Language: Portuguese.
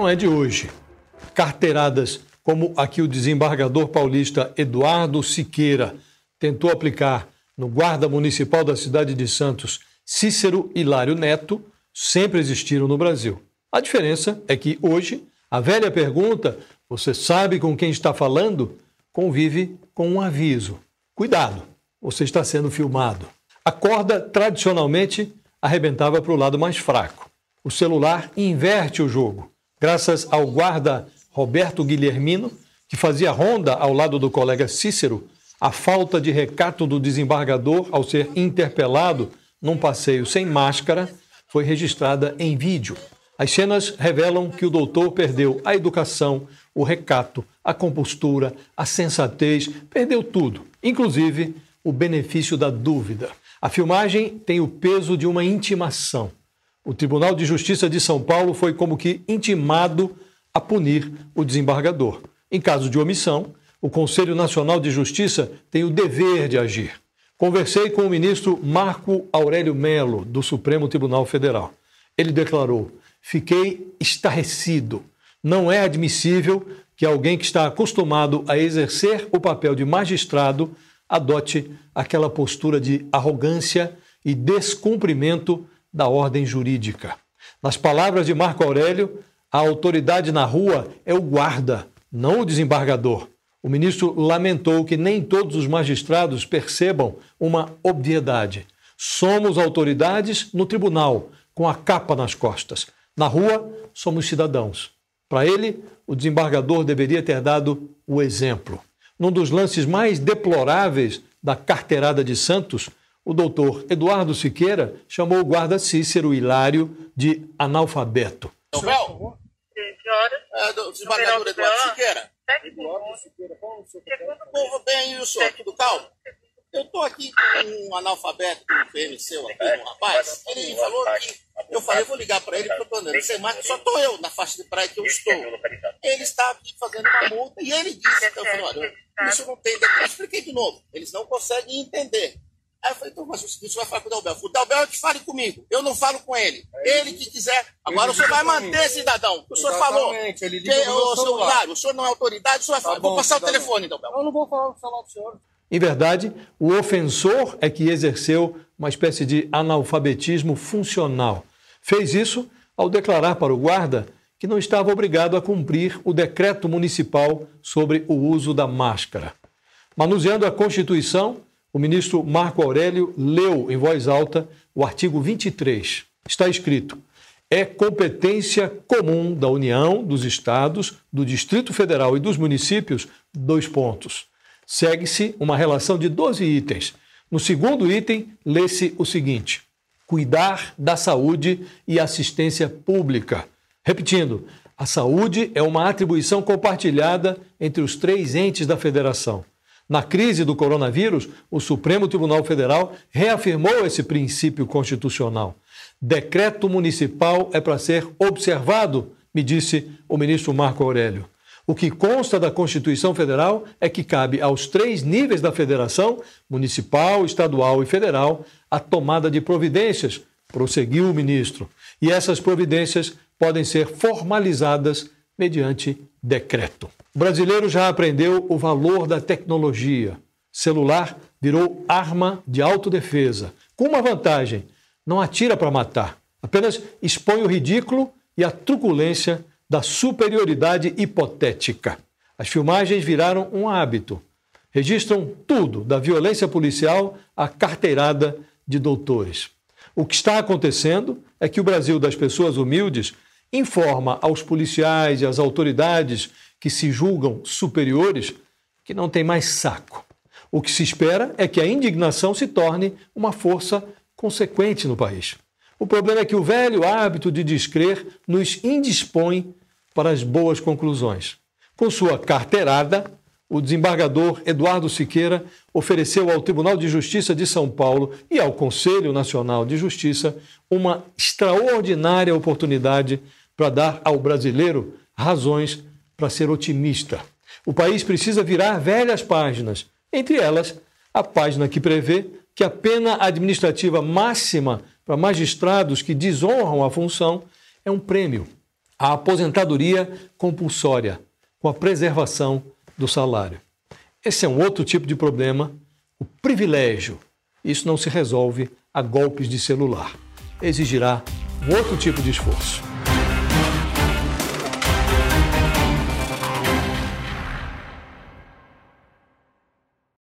não é de hoje. Carteiradas como a que o desembargador paulista Eduardo Siqueira tentou aplicar no guarda municipal da cidade de Santos, Cícero Hilário Neto, sempre existiram no Brasil. A diferença é que hoje a velha pergunta, você sabe com quem está falando, convive com um aviso. Cuidado, você está sendo filmado. A corda, tradicionalmente, arrebentava para o lado mais fraco. O celular inverte o jogo. Graças ao guarda Roberto Guilhermino, que fazia ronda ao lado do colega Cícero, a falta de recato do desembargador ao ser interpelado num passeio sem máscara foi registrada em vídeo. As cenas revelam que o doutor perdeu a educação, o recato, a compostura, a sensatez, perdeu tudo, inclusive o benefício da dúvida. A filmagem tem o peso de uma intimação. O Tribunal de Justiça de São Paulo foi como que intimado a punir o desembargador. Em caso de omissão, o Conselho Nacional de Justiça tem o dever de agir. Conversei com o ministro Marco Aurélio Melo, do Supremo Tribunal Federal. Ele declarou: Fiquei estarrecido. Não é admissível que alguém que está acostumado a exercer o papel de magistrado adote aquela postura de arrogância e descumprimento da ordem jurídica. Nas palavras de Marco Aurélio, a autoridade na rua é o guarda, não o desembargador. O ministro lamentou que nem todos os magistrados percebam uma obviedade. Somos autoridades no tribunal, com a capa nas costas. Na rua, somos cidadãos. Para ele, o desembargador deveria ter dado o exemplo. Num dos lances mais deploráveis da carteirada de Santos, o doutor Eduardo Siqueira chamou o guarda Cícero Hilário de analfabeto. Nobel? horas. É, do desembargador Eduardo Siqueira. Eduardo Siqueira, qual o seu Povo bem, e o senhor, tudo calmo? Eu estou aqui com um analfabeto do PMC aqui, um rapaz. Ele falou que. Eu falei, eu vou ligar para ele, porque eu estou andando sem marca, só estou eu na faixa de praia que eu estou. Ele está aqui fazendo uma multa e ele disse, então, eu falei, olha, isso não tem. Eu expliquei de novo, eles não conseguem entender. Aí eu falei, então, mas o senhor vai falar com o Dalbel. O Dalbel é que fale comigo. Eu não falo com ele. Ele que quiser. Agora o senhor vai manter, cidadão. O senhor falou. Ele que, o, senhor, claro, o senhor não é autoridade, o senhor vai falar. Tá vou passar o telefone, Dalbel. Eu não vou falar, falar do senhor. Em verdade, o ofensor é que exerceu uma espécie de analfabetismo funcional. Fez isso ao declarar para o guarda que não estava obrigado a cumprir o decreto municipal sobre o uso da máscara. Manuseando a Constituição, o ministro Marco Aurélio leu em voz alta o artigo 23. Está escrito: é competência comum da União, dos Estados, do Distrito Federal e dos municípios, dois pontos. Segue-se uma relação de 12 itens. No segundo item, lê-se o seguinte: cuidar da saúde e assistência pública. Repetindo, a saúde é uma atribuição compartilhada entre os três entes da federação. Na crise do coronavírus, o Supremo Tribunal Federal reafirmou esse princípio constitucional. Decreto municipal é para ser observado, me disse o ministro Marco Aurélio. O que consta da Constituição Federal é que cabe aos três níveis da federação, municipal, estadual e federal, a tomada de providências, prosseguiu o ministro. E essas providências podem ser formalizadas mediante decreto. O brasileiro já aprendeu o valor da tecnologia. Celular virou arma de autodefesa. Com uma vantagem: não atira para matar, apenas expõe o ridículo e a truculência da superioridade hipotética. As filmagens viraram um hábito. Registram tudo, da violência policial à carteirada de doutores. O que está acontecendo é que o Brasil das pessoas humildes informa aos policiais e às autoridades que se julgam superiores que não tem mais saco. O que se espera é que a indignação se torne uma força consequente no país. O problema é que o velho hábito de descrer nos indispõe para as boas conclusões. Com sua carteirada, o desembargador Eduardo Siqueira ofereceu ao Tribunal de Justiça de São Paulo e ao Conselho Nacional de Justiça uma extraordinária oportunidade para dar ao brasileiro razões para ser otimista. O país precisa virar velhas páginas, entre elas a página que prevê que a pena administrativa máxima para magistrados que desonram a função é um prêmio. a aposentadoria compulsória, com a preservação do salário. Esse é um outro tipo de problema, o privilégio. Isso não se resolve a golpes de celular. Exigirá um outro tipo de esforço.